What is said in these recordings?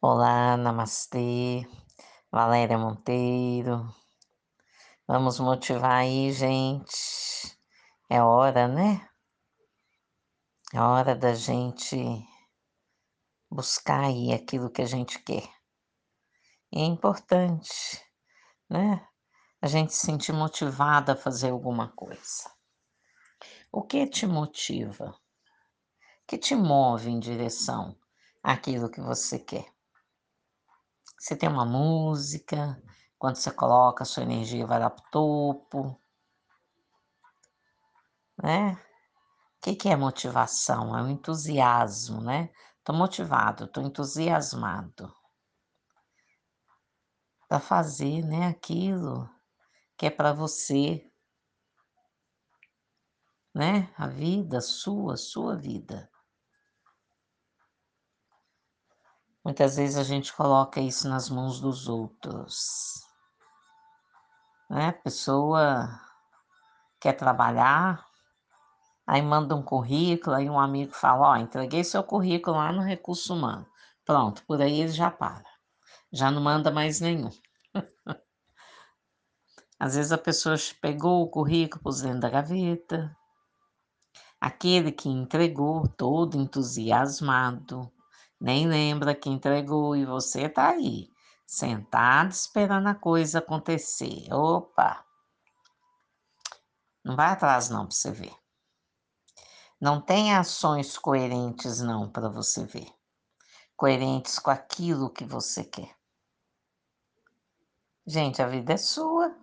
Olá, namastê, Valéria Monteiro. Vamos motivar aí, gente. É hora, né? É hora da gente buscar aí aquilo que a gente quer. E é importante, né? A gente se sentir motivada a fazer alguma coisa. O que te motiva? O que te move em direção àquilo que você quer? Você tem uma música, quando você coloca, a sua energia vai lá para o topo, né? O que, que é motivação? É o entusiasmo, né? Tô motivado, tô entusiasmado para fazer, né, aquilo que é para você, né? A vida sua, sua vida. Muitas vezes a gente coloca isso nas mãos dos outros. Né? A pessoa quer trabalhar, aí manda um currículo, aí um amigo fala, ó, entreguei seu currículo lá no recurso humano. Pronto, por aí ele já para. Já não manda mais nenhum. Às vezes a pessoa pegou o currículo, pôs dentro da gaveta. Aquele que entregou, todo entusiasmado, nem lembra que entregou e você tá aí, sentado esperando a coisa acontecer. Opa! Não vai atrás não para você ver. Não tem ações coerentes não para você ver. Coerentes com aquilo que você quer. Gente, a vida é sua.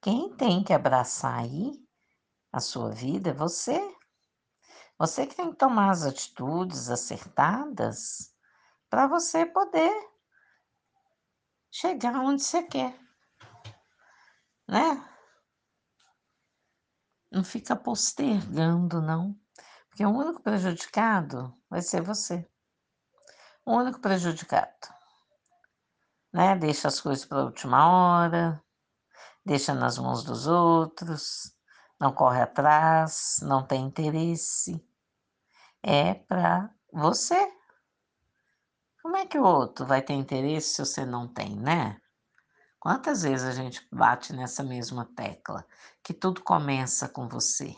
Quem tem que abraçar aí a sua vida é você. Você que tem que tomar as atitudes acertadas para você poder chegar onde você quer, né? Não fica postergando, não, porque o único prejudicado vai ser você. O único prejudicado, né? Deixa as coisas para a última hora, deixa nas mãos dos outros, não corre atrás, não tem interesse é para você. Como é que o outro vai ter interesse se você não tem, né? Quantas vezes a gente bate nessa mesma tecla que tudo começa com você?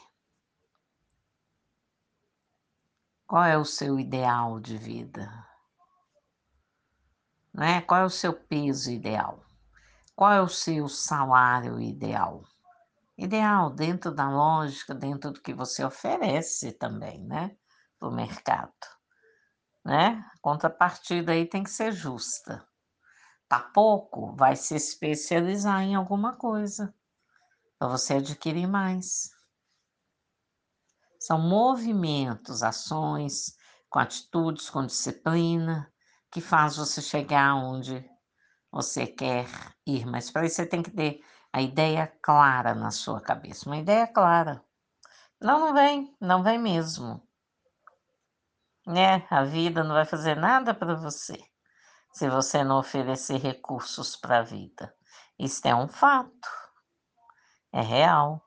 Qual é o seu ideal de vida? Né? Qual é o seu peso ideal? Qual é o seu salário ideal? Ideal dentro da lógica, dentro do que você oferece também, né? Para o mercado, né? A contrapartida aí tem que ser justa. Tá pouco, vai se especializar em alguma coisa para você adquirir mais. São movimentos, ações, com atitudes, com disciplina, que faz você chegar onde você quer ir. Mas para isso você tem que ter a ideia clara na sua cabeça, uma ideia clara. Não, não vem, não vem mesmo né? A vida não vai fazer nada para você se você não oferecer recursos para a vida. Isso é um fato, é real.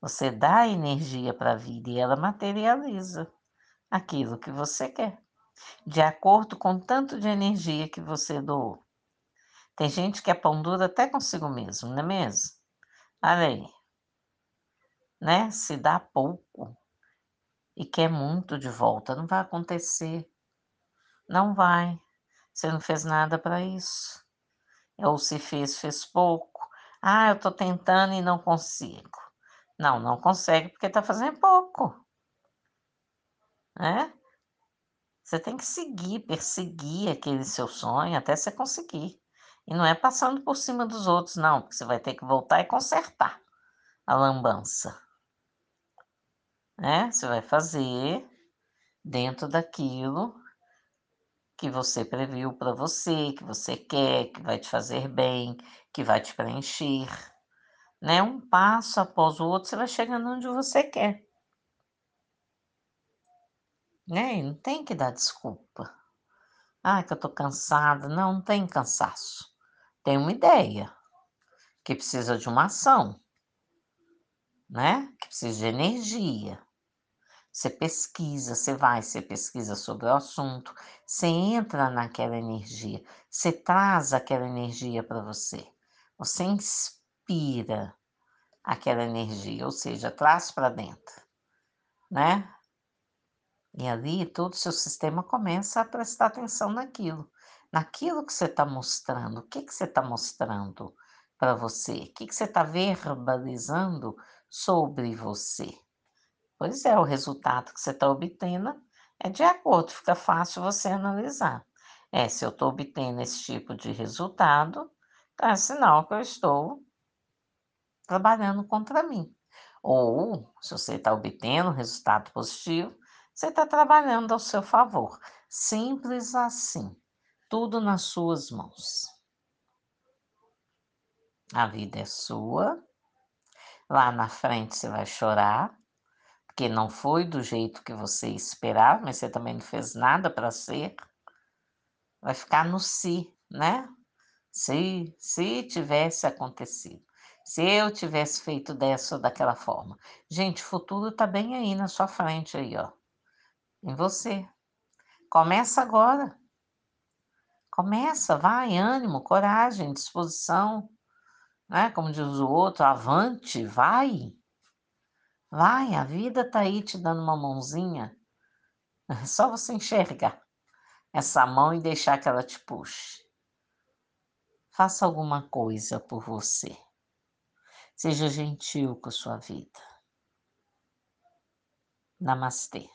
Você dá energia para a vida e ela materializa aquilo que você quer, de acordo com o tanto de energia que você doou. Tem gente que é pão duro até consigo mesmo, não é mesmo? Olha aí. Né? Se dá pouco, e quer muito de volta. Não vai acontecer. Não vai. Você não fez nada para isso. Ou se fez, fez pouco. Ah, eu estou tentando e não consigo. Não, não consegue porque está fazendo pouco. Né? Você tem que seguir, perseguir aquele seu sonho até você conseguir. E não é passando por cima dos outros, não, porque você vai ter que voltar e consertar a lambança né? Você vai fazer dentro daquilo que você previu para você, que você quer, que vai te fazer bem, que vai te preencher, né? Um passo após o outro, você vai chegando onde você quer. Né? E não tem que dar desculpa. Ah, que eu tô cansada. Não, não tem cansaço. Tem uma ideia que precisa de uma ação, né? Que precisa de energia. Você pesquisa, você vai, você pesquisa sobre o assunto, você entra naquela energia, você traz aquela energia para você, você inspira aquela energia, ou seja, traz para dentro, né? E ali todo o seu sistema começa a prestar atenção naquilo, naquilo que você está mostrando. O que, que você está mostrando para você? O que, que você está verbalizando sobre você? Pois é, o resultado que você está obtendo é de acordo, fica fácil você analisar. É, se eu estou obtendo esse tipo de resultado, então é sinal que eu estou trabalhando contra mim. Ou, se você está obtendo resultado positivo, você está trabalhando ao seu favor. Simples assim. Tudo nas suas mãos. A vida é sua. Lá na frente você vai chorar, porque não foi do jeito que você esperava, mas você também não fez nada para ser. Vai ficar no si, né? Se, se tivesse acontecido. Se eu tivesse feito dessa ou daquela forma. Gente, o futuro está bem aí na sua frente aí, ó em você. Começa agora. Começa, vai, ânimo, coragem, disposição, né? Como diz o outro, avante, vai. Vai, a vida tá aí te dando uma mãozinha. É só você enxergar essa mão e deixar que ela te puxe. Faça alguma coisa por você. Seja gentil com a sua vida. Namastê.